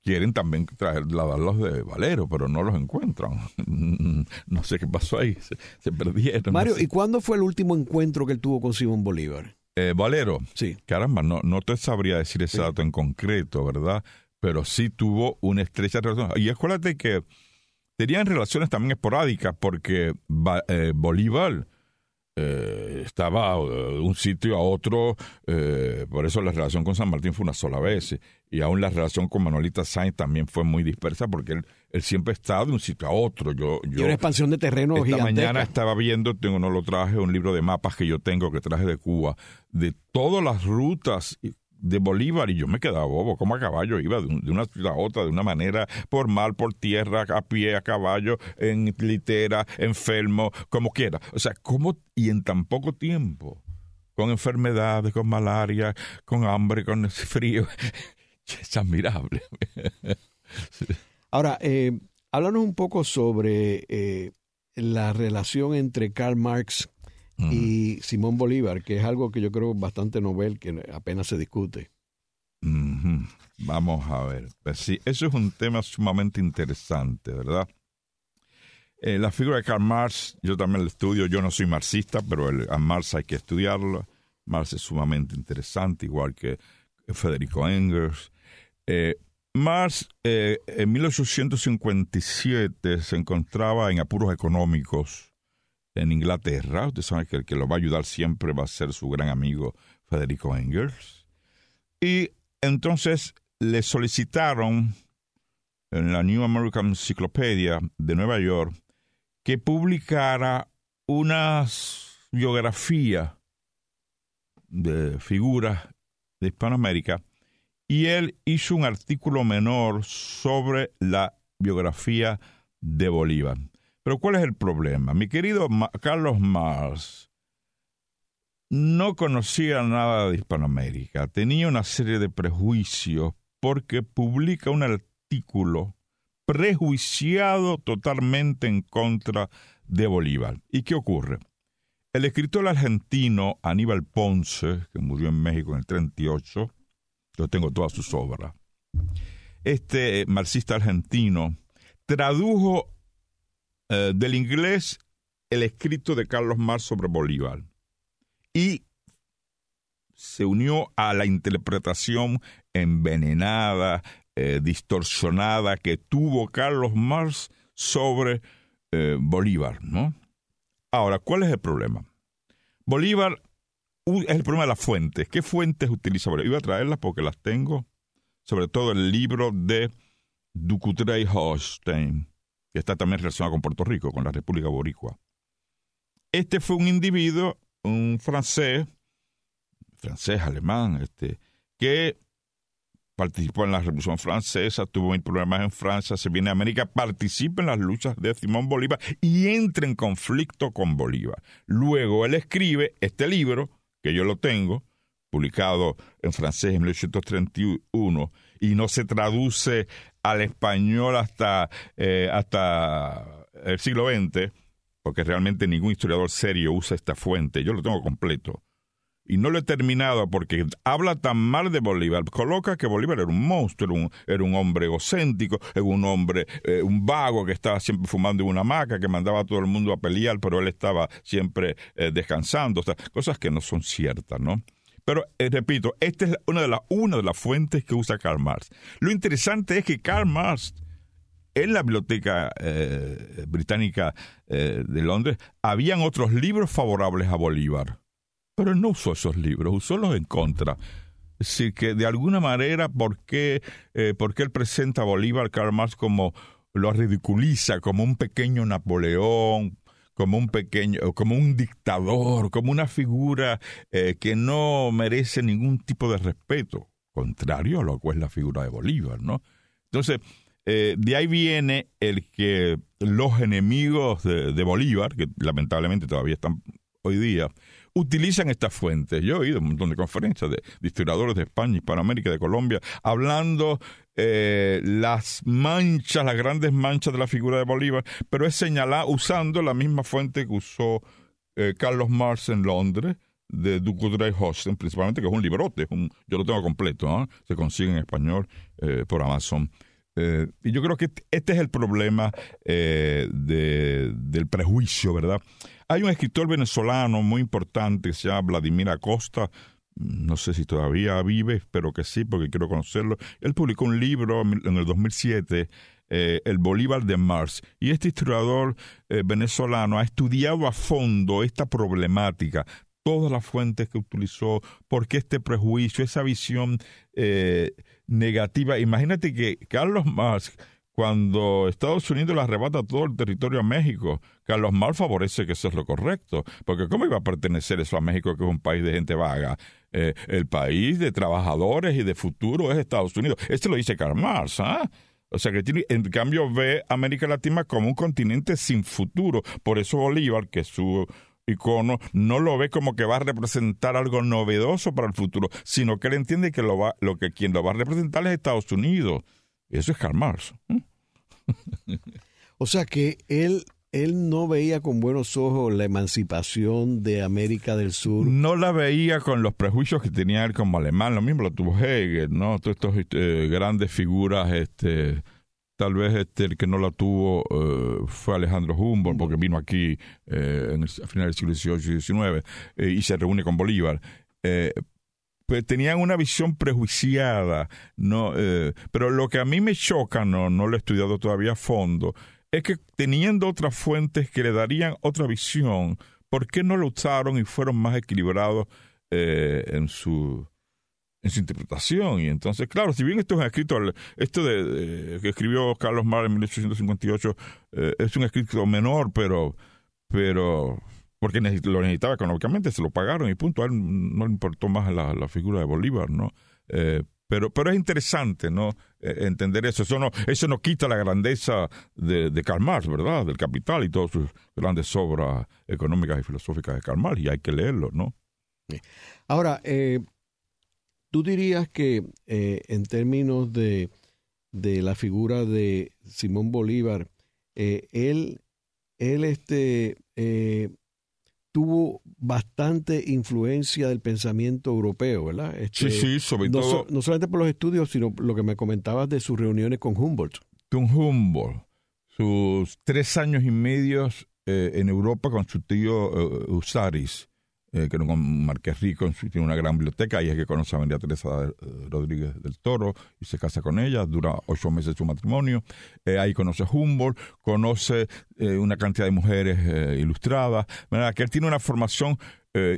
quieren también trasladarlos de Valero, pero no los encuentran. no sé qué pasó ahí, se, perdieron. Mario, ¿y cuándo fue el último encuentro que él tuvo con Simón Bolívar? Eh, Valero. Sí. Caramba, no, no te sabría decir ese dato en concreto, ¿verdad? Pero sí tuvo una estrecha relación. Y acuérdate que tenían relaciones también esporádicas porque eh, Bolívar eh, estaba de un sitio a otro, eh, por eso la relación con San Martín fue una sola vez, y aún la relación con Manuelita Sainz también fue muy dispersa porque él, él siempre estaba de un sitio a otro. Yo, yo y una expansión de terreno Esta mañana estaba viendo, tengo, no lo traje, un libro de mapas que yo tengo, que traje de Cuba, de todas las rutas de Bolívar y yo me quedaba bobo, como a caballo iba de, una ciudad a otra, de una manera, por mar, por tierra, a pie, a caballo, en litera, enfermo, como quiera. O sea, ¿cómo y en tan poco tiempo? Con enfermedades, con malaria, con hambre, con frío. es admirable. Ahora, eh, háblanos un poco sobre eh, la relación entre Karl Marx y Simón Bolívar, que es algo que yo creo bastante novel, que apenas se discute. Vamos a ver. Pues sí, eso es un tema sumamente interesante, ¿verdad? Eh, la figura de Karl Marx, yo también la estudio, yo no soy marxista, pero el, a Marx hay que estudiarlo. Marx es sumamente interesante, igual que Federico Engels. Eh, Marx eh, en 1857 se encontraba en apuros económicos en Inglaterra. Usted sabe que el que lo va a ayudar siempre va a ser su gran amigo Federico Engels. Y entonces le solicitaron en la New American Encyclopedia de Nueva York que publicara una biografía de figuras de Hispanoamérica y él hizo un artículo menor sobre la biografía de Bolívar. Pero ¿cuál es el problema? Mi querido Carlos Marx no conocía nada de Hispanoamérica, tenía una serie de prejuicios porque publica un artículo prejuiciado totalmente en contra de Bolívar. ¿Y qué ocurre? El escritor argentino Aníbal Ponce, que murió en México en el 38, yo tengo todas sus obras. Este marxista argentino tradujo eh, del inglés el escrito de Carlos Marx sobre Bolívar y se unió a la interpretación envenenada, eh, distorsionada que tuvo Carlos Marx sobre eh, Bolívar. Ahora, ¿cuál es el problema? Bolívar es el problema de las fuentes. ¿Qué fuentes utiliza Bolívar? Iba a traerlas porque las tengo, sobre todo el libro de Ducutrey Holstein, que está también relacionado con Puerto Rico, con la República Boricua. Este fue un individuo, un francés, francés, alemán, este, que participó en la Revolución Francesa, tuvo problemas en Francia, se viene a América, participa en las luchas de Simón Bolívar y entra en conflicto con Bolívar. Luego él escribe este libro, que yo lo tengo, publicado en francés en 1831, y no se traduce al español hasta, eh, hasta el siglo XX, porque realmente ningún historiador serio usa esta fuente, yo lo tengo completo. Y no lo he terminado porque habla tan mal de Bolívar, coloca que Bolívar era un monstruo, era un, hombre egocéntrico, era un hombre, eh, un vago que estaba siempre fumando en una hamaca, que mandaba a todo el mundo a pelear, pero él estaba siempre eh, descansando, cosas que no son ciertas, ¿no? Pero eh, repito, esta es una de, las una de las fuentes que usa Karl Marx. Lo interesante es que Karl Marx en la biblioteca británica de Londres habían otros libros favorables a Bolívar pero no usó esos libros, usó los en contra. Decir, que de alguna manera, ¿por qué, eh, él presenta a Bolívar, Karl Marx, como lo ridiculiza, como un pequeño Napoleón, como un pequeño, como un dictador, como una figura eh, que no merece ningún tipo de respeto, contrario a lo que es la figura de Bolívar, ¿no? Entonces, eh, de ahí viene el que los enemigos de, de Bolívar, que lamentablemente todavía están hoy día, utilizan estas fuentes. Yo he oído un montón de conferencias de, historiadores de España, Hispanoamérica, de Colombia, hablando eh, las manchas, las grandes manchas de la figura de Bolívar, pero es señalar usando la misma fuente que usó eh, Carlos Marx en Londres de Ducudray Hosten, principalmente, que es un librote, yo lo tengo completo, ¿ah? se consigue en español eh, por Amazon. y yo creo que este es el problema del prejuicio, ¿verdad? Hay un escritor venezolano muy importante se llama Vladimir Acosta, no sé si todavía vive, espero que sí, porque quiero conocerlo. Él publicó un libro en el 2007, eh, El Bolívar de Mars, y este historiador eh, venezolano ha estudiado a fondo esta problemática, todas las fuentes que utilizó, por qué este prejuicio, esa visión eh, negativa. Imagínate que Carlos Marx cuando Estados Unidos le arrebata todo el territorio a México, Carlos Mar favorece que eso es lo correcto, porque ¿cómo iba a pertenecer eso a México, que es un país de gente vaga? Eh, el país de trabajadores y de futuro es Estados Unidos. Este lo dice Karl Marx, ¿ah? O sea que tiene, en cambio ve América Latina como un continente sin futuro. Por eso Bolívar, que es su icono, no lo ve como que va a representar algo novedoso para el futuro, sino que él entiende que lo, va, lo que quien lo va a representar es Estados Unidos. Eso es Karl Marx o sea que él él no veía con buenos ojos la emancipación de América del Sur. No la veía con los prejuicios que tenía él como alemán. Lo mismo lo tuvo Hegel, ¿no? Todas estas este, grandes figuras, este, tal vez este, el que no la tuvo eh, fue Alejandro Humboldt, porque vino aquí eh, en a finales del siglo XVIII y XIX eh, y se reúne con Bolívar. eh, tenían una visión prejuiciada, no, eh, pero lo que a mí me choca, no, no lo he estudiado todavía a fondo, es que teniendo otras fuentes que le darían otra visión, ¿por qué no lo usaron y fueron más equilibrados eh, en su en su interpretación. Y entonces, claro, si bien esto es escrito, esto de, que escribió Carlos Mar en 1858 eh, es un escrito menor, pero, pero porque lo necesitaba económicamente, se lo pagaron y punto. A él no le importó más la, la figura de Bolívar, ¿no? Eh, pero, pero es interesante, ¿no? Eh, entender eso. Eso no, eso no quita la grandeza de, de Karl Marx, ¿verdad? Del capital y todas sus grandes obras económicas y filosóficas de Karl y hay que leerlo, ¿no? Ahora, eh, tú dirías que en términos de, de, la figura de Simón Bolívar, él, él este, tuvo bastante influencia del pensamiento europeo, ¿verdad? Este, sí, sí, sobre no, todo. no solamente por los estudios, sino lo que me comentabas de sus reuniones con Humboldt. Con Humboldt, sus tres años y medio en Europa con su tío Usaris eh, que era un marqués rico, tiene una gran biblioteca, y es que conoce a María Teresa eh, Rodríguez del Toro y se casa con ella, dura ocho meses su matrimonio, eh, ahí conoce Humboldt, conoce una cantidad de mujeres ilustradas, que él tiene una formación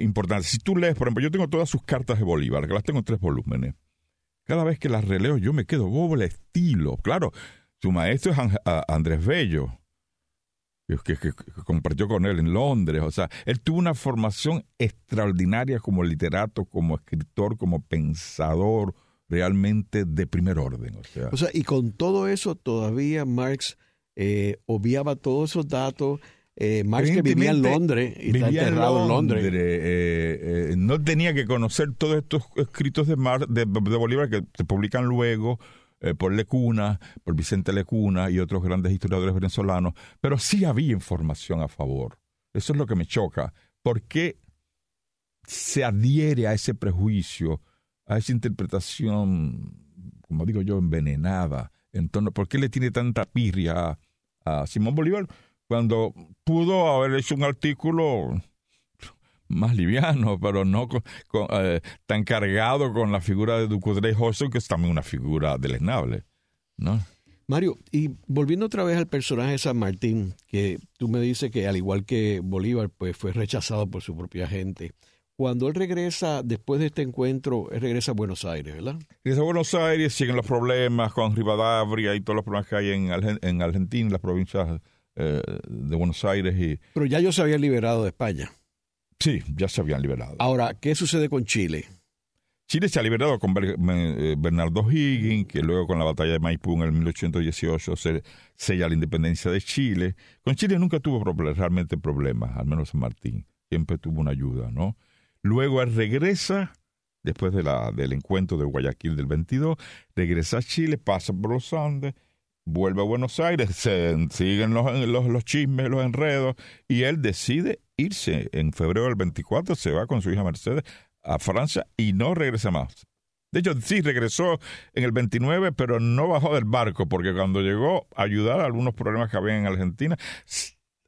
importante. Si tú lees, por ejemplo, yo tengo todas sus cartas de Bolívar, que las tengo en tres volúmenes. Cada vez que las releo yo me quedo bobo el estilo. Claro, su maestro es Andrés Bello, que, compartió con él en Londres. O sea, él tuvo una formación extraordinaria como literato, como escritor, como pensador, realmente de primer orden. O sea, y con todo eso todavía Marx eh, obviaba todos esos datos. Eh, Marx que vivía en Londres y está enterrado en Londres. Eh, eh, no tenía que conocer todos estos escritos de, de Bolívar que se publican luego eh, por Lecuna, por Vicente Lecuna y otros grandes historiadores venezolanos, pero sí había información a favor. Eso es lo que me choca. ¿Por qué se adhiere a ese prejuicio, a esa interpretación, como digo yo, envenenada? En torno, ¿Por qué le tiene tanta pirria a Simón Bolívar cuando pudo haber hecho un artículo más liviano, pero no eh, tan cargado con la figura de Ducudrey Hodgson, que es también una figura deleznable, ¿no? Mario, y volviendo otra vez al personaje de San Martín, que tú me dices que al igual que Bolívar, pues fue rechazado por su propia gente. Cuando él regresa, después de este encuentro, él regresa a Buenos Aires, ¿verdad? Regresa a Buenos Aires, siguen los problemas con Rivadavia y todos los problemas que hay en, en Argentina, en las provincias eh, de Buenos Aires. Y... Pero ya ellos se habían liberado de España. Sí, ya se habían liberado. Ahora, ¿qué sucede con Chile? Chile se ha liberado con eh, Bernardo Higgins, que luego con la batalla de Maipú en el 1818 se sella la independencia de Chile. Con Chile nunca tuvo realmente problemas, al menos San Martín. Siempre tuvo una ayuda, ¿no? Luego él regresa, después de la, del encuentro de Guayaquil del 22, regresa a Chile, pasa por los Andes, vuelve a Buenos Aires, se siguen los, los, los chismes, los enredos, y él decide irse. En febrero del 24 se va con su hija Mercedes a Francia y no regresa más. De hecho, sí regresó en el 29, pero no bajó del barco, porque cuando llegó a ayudar a algunos problemas que había en Argentina,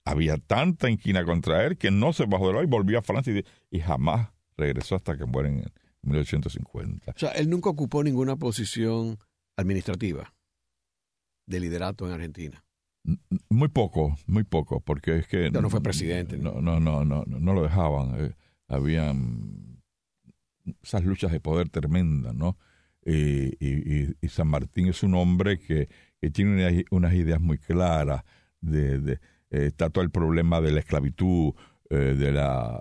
había tanta inquina contra él que no se bajó del barco y volvió a Francia y, y jamás regresó hasta que muere en 1850. O sea, él nunca ocupó ninguna posición administrativa de liderato en Argentina. Muy poco, muy poco, porque es que... no fue presidente. No, no, no, no, no, lo dejaban. Eh, habían esas luchas de poder tremendas, ¿no? y, San Martín es un hombre que, tiene unas ideas muy claras. De, de eh, está todo el problema de la esclavitud, eh, de la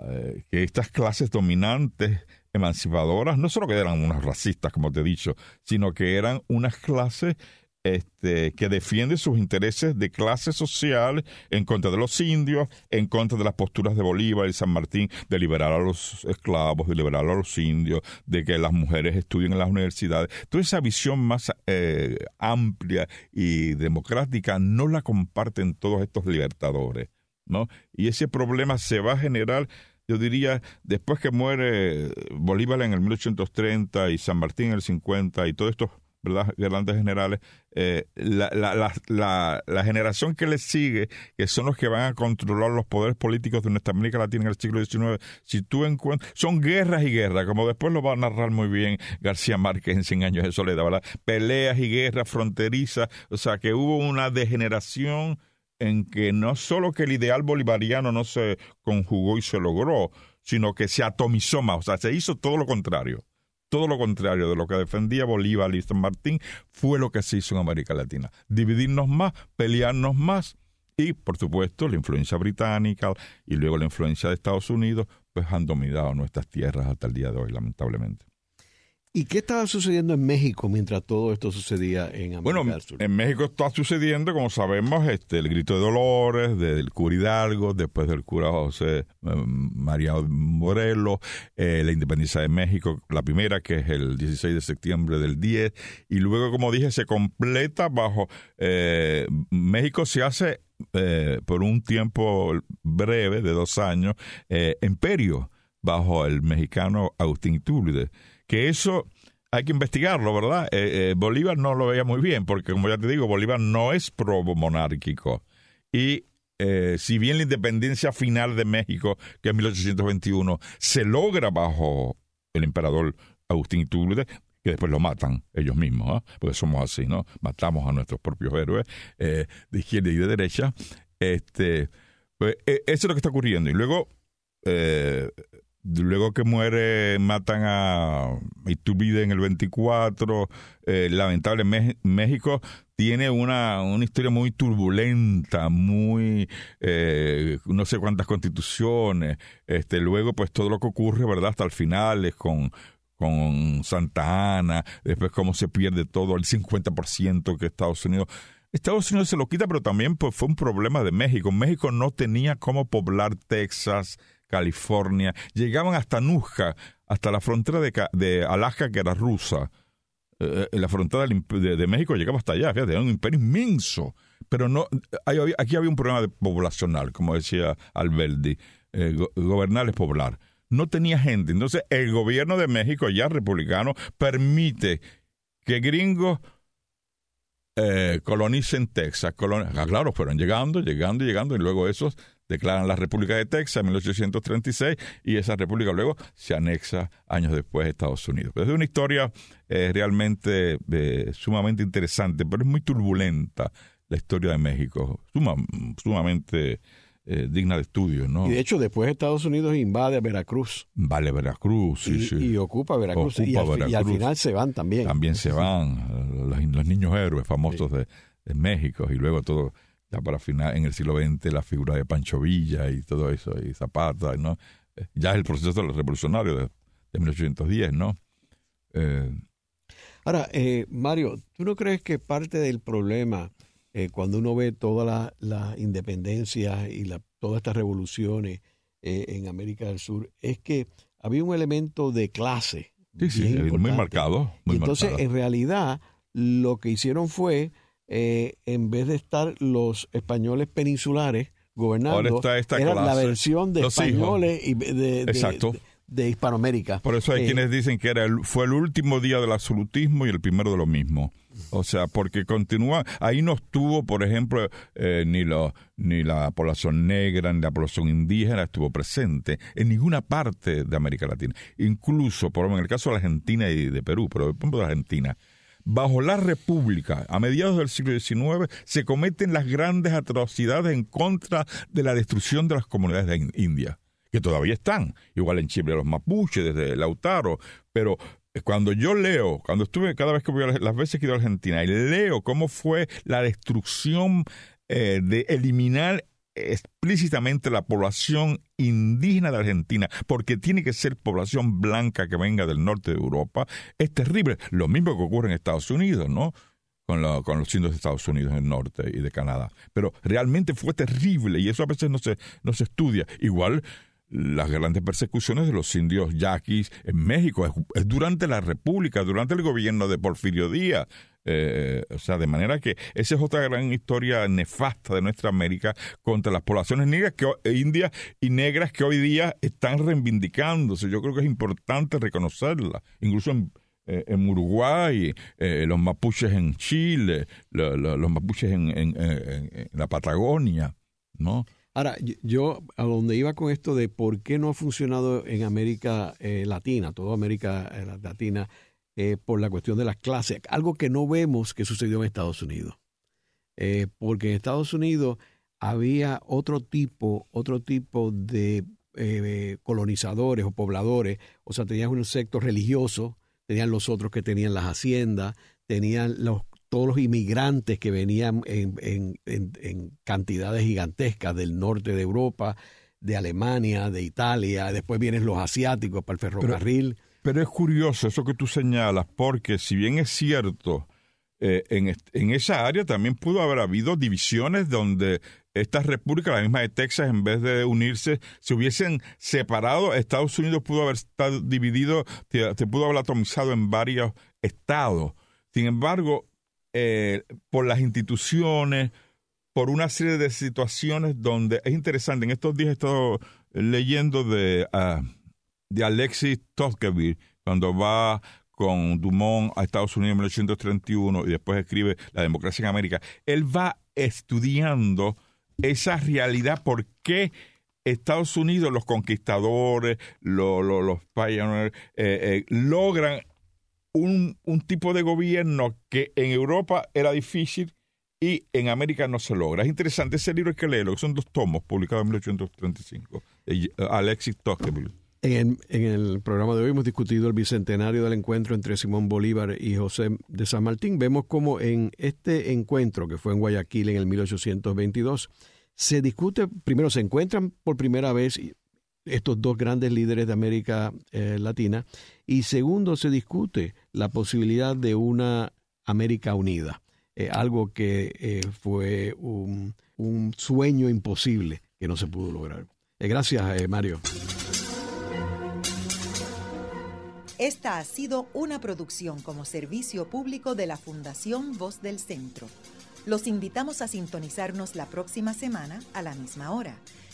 que estas clases dominantes emancipadoras no solo que eran unas racistas, como te he dicho, sino que eran unas clases este, que defiende sus intereses de clase social en contra de los indios, en contra de las posturas de Bolívar y San Martín de liberar a los esclavos, de liberar a los indios, de que las mujeres estudien en las universidades. Toda esa visión más eh, amplia y democrática no la comparten todos estos libertadores. ¿no? Y ese problema se va a generar yo diría, después que muere Bolívar en el 1830 y San Martín en el 50 y todos estos ¿verdad? Generales, eh, la, la, la, generación que les sigue, que son los que van a controlar los poderes políticos de nuestra América Latina en el siglo XIX, si tú encuentras, son guerras y guerras, como después lo va a narrar muy bien García Márquez en Cien Años de Soledad, ¿verdad? Peleas y guerras fronterizas, o sea, que hubo una degeneración en que no solo que el ideal bolivariano no se conjugó y se logró, sino que se atomizó más, o sea, se hizo todo lo contrario. Todo lo contrario de lo que defendía Bolívar y San Martín fue lo que se hizo en América Latina. Dividirnos más, pelearnos más y, por supuesto, la influencia británica y luego la influencia de Estados Unidos, pues han dominado nuestras tierras hasta el día de hoy, lamentablemente. ¿Y qué estaba sucediendo en México mientras todo esto sucedía en América bueno, del Sur? en México está sucediendo, como sabemos, este, el grito de Dolores, del cura Hidalgo, después del cura José eh, María Morelos, eh, la independencia de México, la primera, que es el 16 de septiembre del 10, y luego, como dije, se completa bajo... Eh, México se hace por un tiempo breve, de dos años, imperio bajo el mexicano Agustín Iturbide que eso hay que investigarlo, ¿verdad? Eh, eh, Bolívar no lo veía muy bien, porque como ya te digo, Bolívar no es pro-monárquico. Y eh, si bien la independencia final de México, que es 1821, se logra bajo el emperador Agustín Iturbide, que después lo matan ellos mismos, ¿ah? porque somos así, ¿no? Matamos a nuestros propios héroes de izquierda y de derecha. Este, pues, eso es lo que está ocurriendo. Y luego Luego que muere, matan a Iturbide en el 24. Eh, lamentable, México tiene una, una historia muy turbulenta, muy. Eh, no sé cuántas constituciones. Este, luego, pues todo lo que ocurre, ¿verdad? Hasta el final es con, con Santa Ana, después cómo se pierde todo, el 50% que Estados Unidos. Estados Unidos se lo quita, pero también pues, fue un problema de México. México no tenía cómo poblar Texas, California, llegaban hasta Nuzca, hasta la frontera de, Alaska, que era rusa. Eh, eh, la frontera de, México llegaba hasta allá, fíjate, era un imperio inmenso. Pero no, aquí había un problema de poblacional, como decía Alberti, eh, gobernar es poblar. No tenía gente. Entonces, el gobierno de México, ya republicano, permite que gringos colonicen Texas. Ah, claro, fueron llegando, llegando, llegando, y luego esos declaran la República de Texas en 1836 y esa república luego se anexa años después a Estados Unidos. es una historia eh, realmente eh, sumamente interesante, pero es muy turbulenta la historia de México, sumamente eh, digna de estudio. ¿no? Y de hecho después Estados Unidos invade a Veracruz. Vale Veracruz, sí, y, sí. Y ocupa Veracruz. y, al, final se van también. También se van los, niños héroes famosos de, de México y luego todo para final, en el siglo XX, la figura de Pancho Villa y todo eso, y Zapata, ¿no? Eh, ya es el proceso revolucionario de, de 1810, ¿no? Eh, Ahora, eh, Mario, ¿tú no crees que parte del problema cuando uno ve todas las la independencias y la, todas estas revoluciones en América del Sur es que había un elemento de clase? Sí, sí, muy marcado. y entonces, en realidad, lo que hicieron fue eh, en vez de estar los españoles peninsulares gobernando, era la versión de españoles y de, de, Hispanoamérica. Por eso hay eh, quienes dicen que era el, fue el último día del absolutismo y el primero de lo mismo. O sea, porque continúa, ahí no estuvo, por ejemplo, eh, ni, lo, ni la población negra, ni la población indígena estuvo presente en ninguna parte de América Latina. Incluso, por ejemplo, en el caso de Argentina y de Perú, pero por ejemplo de Argentina, bajo la República, a mediados del siglo XIX, se cometen las grandes atrocidades en contra de la destrucción de las comunidades de India, que todavía están, igual en Chile los mapuches, desde Lautaro, pero eh, cuando yo leo, cuando estuve cada vez que voy a las veces que he a Argentina y leo cómo fue la destrucción eh, de eliminar explícitamente la población indígena de Argentina, porque tiene que ser población blanca que venga del norte de Europa, es terrible. Lo mismo que ocurre en Estados Unidos, ¿no? Con, con los indios de Estados Unidos del norte y de Canadá. Pero realmente fue terrible y eso a veces no se, no se estudia. Igual las grandes persecuciones de los indios yaquis en México. Es, durante la República, durante el gobierno de Porfirio Díaz. Eh, o sea, de manera que esa es otra gran historia nefasta de nuestra América contra las poblaciones negras que, e indias y negras que hoy día están reivindicándose. Yo creo que es importante reconocerla, incluso en, eh, en Uruguay, eh, los mapuches en Chile, los mapuches en, la Patagonia, ¿no? Ahora, yo a donde iba con esto de por qué no ha funcionado en América Latina, toda América Latina, por la cuestión de las clases, algo que no vemos que sucedió en Estados Unidos. porque en Estados Unidos había otro tipo, otro tipo de colonizadores o pobladores, o sea, tenían un sector religioso, tenían los otros que tenían las haciendas, tenían los, todos los inmigrantes que venían en, cantidades gigantescas del norte de Europa, de Alemania, de Italia, después vienen los asiáticos para el ferrocarril. Pero, es curioso eso que tú señalas, porque si bien es cierto, eh, en, en, esa área también pudo haber habido divisiones donde estas repúblicas, la misma de Texas, en vez de unirse, se hubiesen separado. Estados Unidos pudo haber estado dividido, se pudo haber atomizado en varios estados. Sin embargo, eh, por las instituciones, por una serie de situaciones donde es interesante. En estos días he estado leyendo de, uh, de Alexis Tocqueville, cuando va con Dumont a Estados Unidos en 1831 y después escribe La democracia en América. Él va estudiando esa realidad, por qué Estados Unidos, los conquistadores, los pioneers, eh, eh, logran un, tipo de gobierno que en Europa era difícil y en América no se logra. Es interesante, ese libro hay que son dos tomos publicados en 1835, de Alexis Tocqueville. En, el programa de hoy hemos discutido el bicentenario del encuentro entre Simón Bolívar y José de San Martín. Vemos cómo en este encuentro, que fue en Guayaquil en el 1822, se discute, primero se encuentran por primera vez estos dos grandes líderes de América eh, Latina, y segundo se discute la posibilidad de una América unida, eh, algo que eh, fue un, un, sueño imposible que no se pudo lograr. gracias, Mario. Esta ha sido una producción como servicio público de la Fundación Voz del Centro. Los invitamos a sintonizarnos la próxima semana a la misma hora.